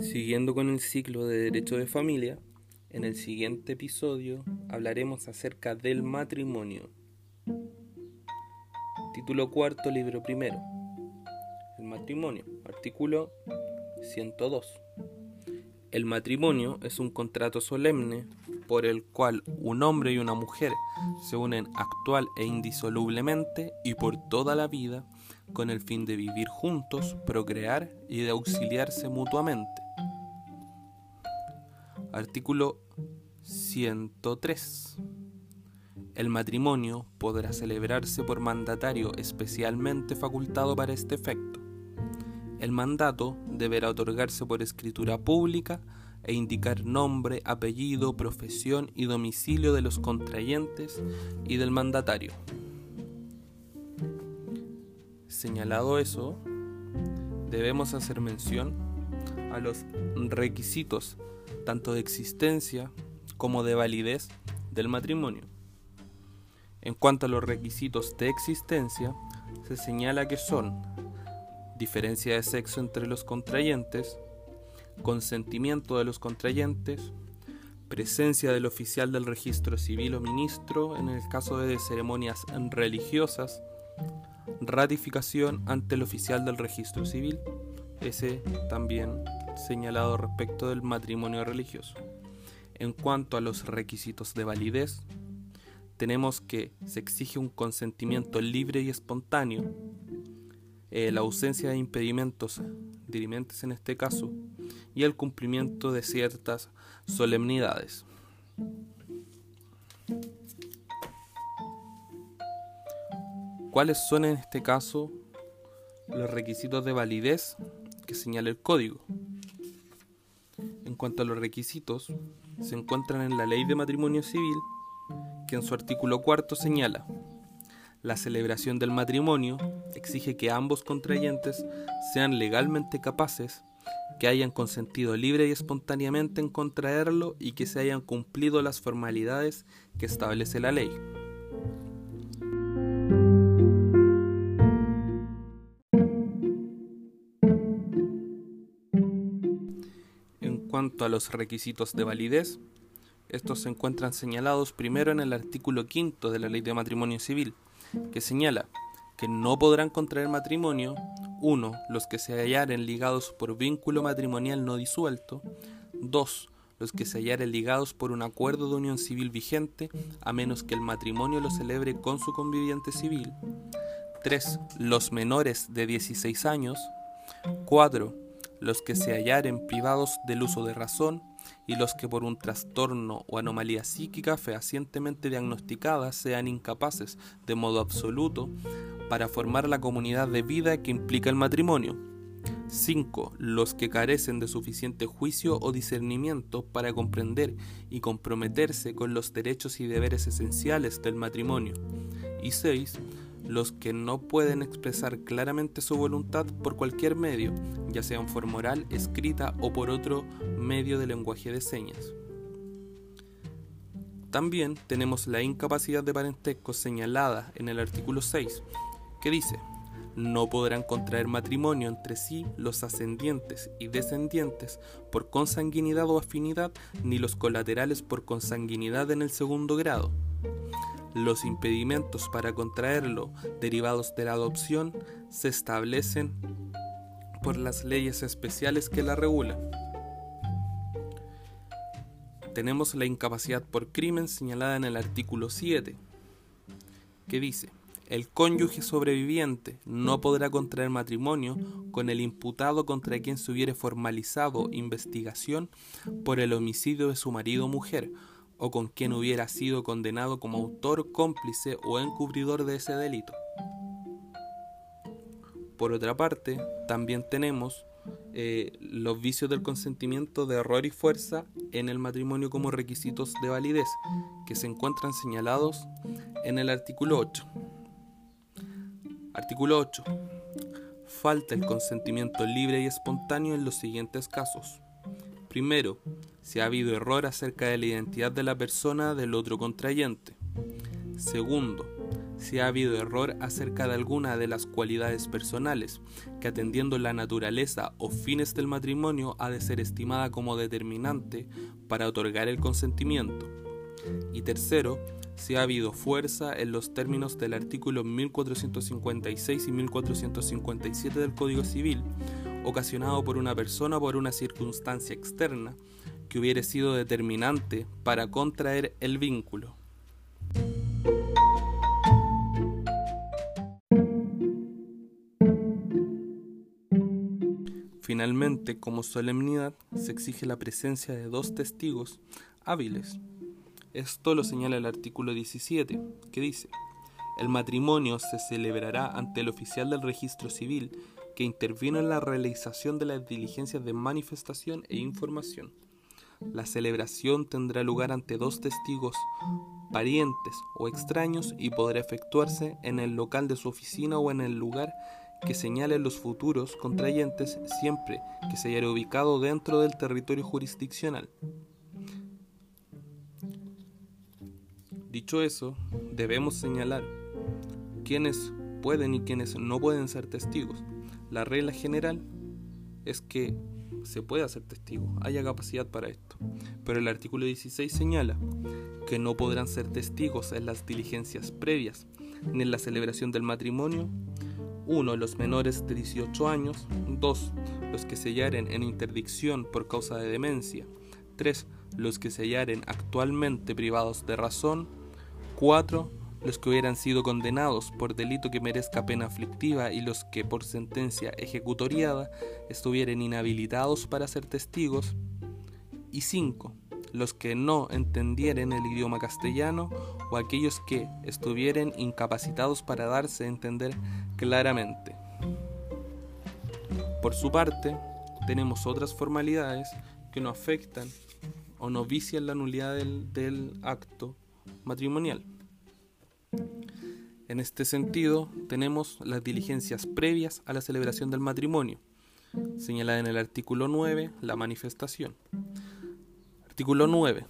Siguiendo con el ciclo de Derecho de Familia, en el siguiente episodio hablaremos acerca del matrimonio. Título cuarto, libro primero. El matrimonio, artículo 102. El matrimonio es un contrato solemne por el cual un hombre y una mujer se unen actual e indisolublemente y por toda la vida con el fin de vivir juntos, procrear y de auxiliarse mutuamente. Artículo 103. El matrimonio podrá celebrarse por mandatario especialmente facultado para este efecto. El mandato deberá otorgarse por escritura pública e indicar nombre, apellido, profesión y domicilio de los contrayentes y del mandatario. Señalado eso, debemos hacer mención a los requisitos tanto de existencia como de validez del matrimonio. En cuanto a los requisitos de existencia, se señala que son diferencia de sexo entre los contrayentes, consentimiento de los contrayentes, presencia del oficial del registro civil o ministro en el caso de ceremonias religiosas, ratificación ante el oficial del registro civil, ese también señalado respecto del matrimonio religioso. En cuanto a los requisitos de validez, tenemos que se exige un consentimiento libre y espontáneo, eh, la ausencia de impedimentos dirimentes en este caso, y el cumplimiento de ciertas solemnidades. ¿Cuáles son en este caso los requisitos de validez que señala el código? Cuanto a los requisitos, se encuentran en la Ley de Matrimonio Civil, que en su artículo cuarto señala la celebración del matrimonio exige que ambos contrayentes sean legalmente capaces, que hayan consentido libre y espontáneamente en contraerlo y que se hayan cumplido las formalidades que establece la ley. Cuanto a los requisitos de validez, estos se encuentran señalados primero en el artículo quinto de la Ley de Matrimonio Civil, que señala que no podrán contraer matrimonio 1. Los que se hallaren ligados por vínculo matrimonial no disuelto. 2. Los que se hallaren ligados por un acuerdo de unión civil vigente, a menos que el matrimonio lo celebre con su conviviente civil. 3. Los menores de 16 años. 4. Los que se hallaren privados del uso de razón y los que por un trastorno o anomalía psíquica fehacientemente diagnosticadas sean incapaces de modo absoluto para formar la comunidad de vida que implica el matrimonio. 5. Los que carecen de suficiente juicio o discernimiento para comprender y comprometerse con los derechos y deberes esenciales del matrimonio. Y 6 los que no pueden expresar claramente su voluntad por cualquier medio, ya sea en forma oral, escrita o por otro medio de lenguaje de señas. También tenemos la incapacidad de parentesco señalada en el artículo 6, que dice, no podrán contraer matrimonio entre sí los ascendientes y descendientes por consanguinidad o afinidad, ni los colaterales por consanguinidad en el segundo grado. Los impedimentos para contraerlo derivados de la adopción se establecen por las leyes especiales que la regulan. Tenemos la incapacidad por crimen señalada en el artículo 7, que dice, el cónyuge sobreviviente no podrá contraer matrimonio con el imputado contra quien se hubiere formalizado investigación por el homicidio de su marido o mujer, o con quien hubiera sido condenado como autor, cómplice o encubridor de ese delito. Por otra parte, también tenemos eh, los vicios del consentimiento de error y fuerza en el matrimonio como requisitos de validez, que se encuentran señalados en el artículo 8. Artículo 8. Falta el consentimiento libre y espontáneo en los siguientes casos. Primero, si ha habido error acerca de la identidad de la persona del otro contrayente. Segundo, si ha habido error acerca de alguna de las cualidades personales, que atendiendo la naturaleza o fines del matrimonio ha de ser estimada como determinante para otorgar el consentimiento. Y tercero, si ha habido fuerza en los términos del artículo 1456 y 1457 del Código Civil, ocasionado por una persona o por una circunstancia externa que hubiere sido determinante para contraer el vínculo. Finalmente, como solemnidad, se exige la presencia de dos testigos hábiles. Esto lo señala el artículo 17, que dice, el matrimonio se celebrará ante el oficial del registro civil que intervino en la realización de las diligencias de manifestación e información. La celebración tendrá lugar ante dos testigos, parientes o extraños y podrá efectuarse en el local de su oficina o en el lugar que señalen los futuros contrayentes siempre que se haya ubicado dentro del territorio jurisdiccional. Dicho eso, debemos señalar quiénes pueden y quiénes no pueden ser testigos. La regla general es que se puede hacer testigo, haya capacidad para esto. Pero el artículo 16 señala que no podrán ser testigos en las diligencias previas ni en la celebración del matrimonio 1. Los menores de 18 años. 2. Los que se hallaren en interdicción por causa de demencia. 3. Los que se hallaren actualmente privados de razón. 4. Los que hubieran sido condenados por delito que merezca pena aflictiva y los que por sentencia ejecutoriada estuvieran inhabilitados para ser testigos. Y 5 los que no entendieren el idioma castellano o aquellos que estuvieran incapacitados para darse a entender claramente. Por su parte, tenemos otras formalidades que no afectan o no vician la nulidad del acto matrimonial. En este sentido, tenemos las diligencias previas a la celebración del matrimonio, señalada en el artículo 9, la manifestación. Artículo 9.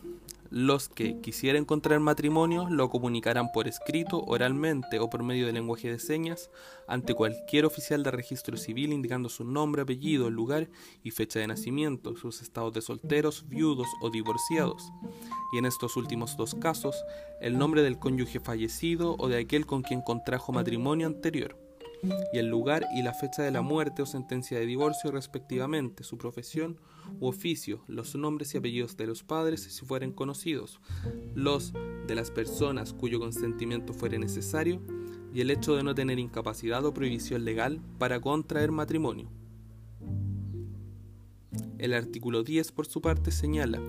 Los que quisieran contraer matrimonio lo comunicarán por escrito, oralmente o por medio de lenguaje de señas ante cualquier oficial de registro civil indicando su nombre, apellido, lugar y fecha de nacimiento, sus estados de solteros, viudos o divorciados. Y en estos últimos dos casos, el nombre del cónyuge fallecido o de aquel con quien contrajo matrimonio anterior y el lugar y la fecha de la muerte o sentencia de divorcio respectivamente, su profesión u oficio, los nombres y apellidos de los padres si fueren conocidos, los de las personas cuyo consentimiento fuere necesario y el hecho de no tener incapacidad o prohibición legal para contraer matrimonio. El artículo 10 por su parte señala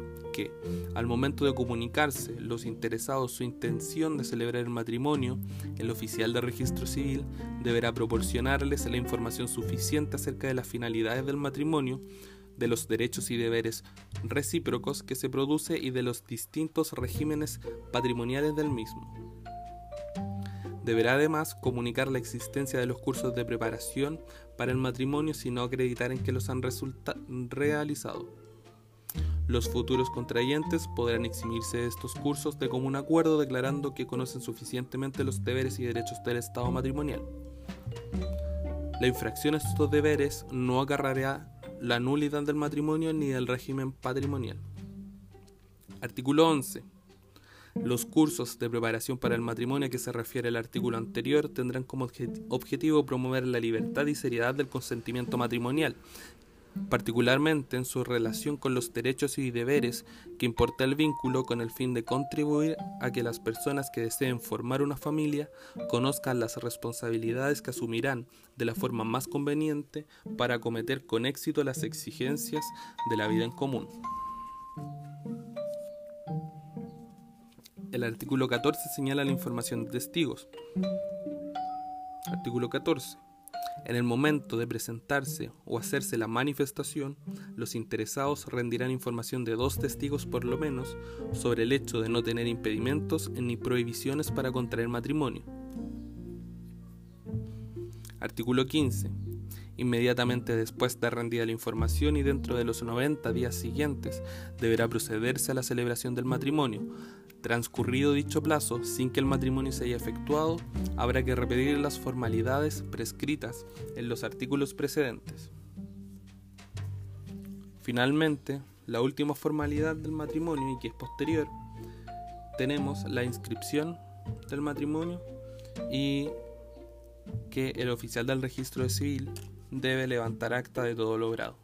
al momento de comunicarse los interesados su intención de celebrar el matrimonio, el oficial de registro civil deberá proporcionarles la información suficiente acerca de las finalidades del matrimonio, de los derechos y deberes recíprocos que se produce y de los distintos regímenes patrimoniales del mismo. Deberá además comunicar la existencia de los cursos de preparación para el matrimonio si no acreditar que los han realizado. Los futuros contrayentes podrán eximirse de estos cursos de común acuerdo declarando que conocen suficientemente los deberes y derechos del Estado matrimonial. La infracción a estos deberes no agarrará la nulidad del matrimonio ni del régimen patrimonial. Artículo 11. Los cursos de preparación para el matrimonio que se refiere el artículo anterior tendrán como objetivo promover la libertad y seriedad del consentimiento matrimonial, particularmente en su relación con los derechos y deberes que importa el vínculo con el fin de contribuir a que las personas que deseen formar una familia conozcan las responsabilidades que asumirán de la forma más conveniente para acometer con éxito las exigencias de la vida en común. El artículo 14 señala la información de testigos. Artículo 14. En el momento de presentarse o hacerse la manifestación, los interesados rendirán información de dos testigos por lo menos sobre el hecho de no tener impedimentos ni prohibiciones para contraer matrimonio. Artículo 15. Inmediatamente después de rendida la información y dentro de los 90 días siguientes deberá procederse a la celebración del matrimonio, Transcurrido dicho plazo, sin que el matrimonio se haya efectuado, habrá que repetir las formalidades prescritas en los artículos precedentes. Finalmente, la última formalidad del matrimonio y que es posterior, tenemos la inscripción del matrimonio y que el oficial del registro civil debe levantar acta de todo logrado.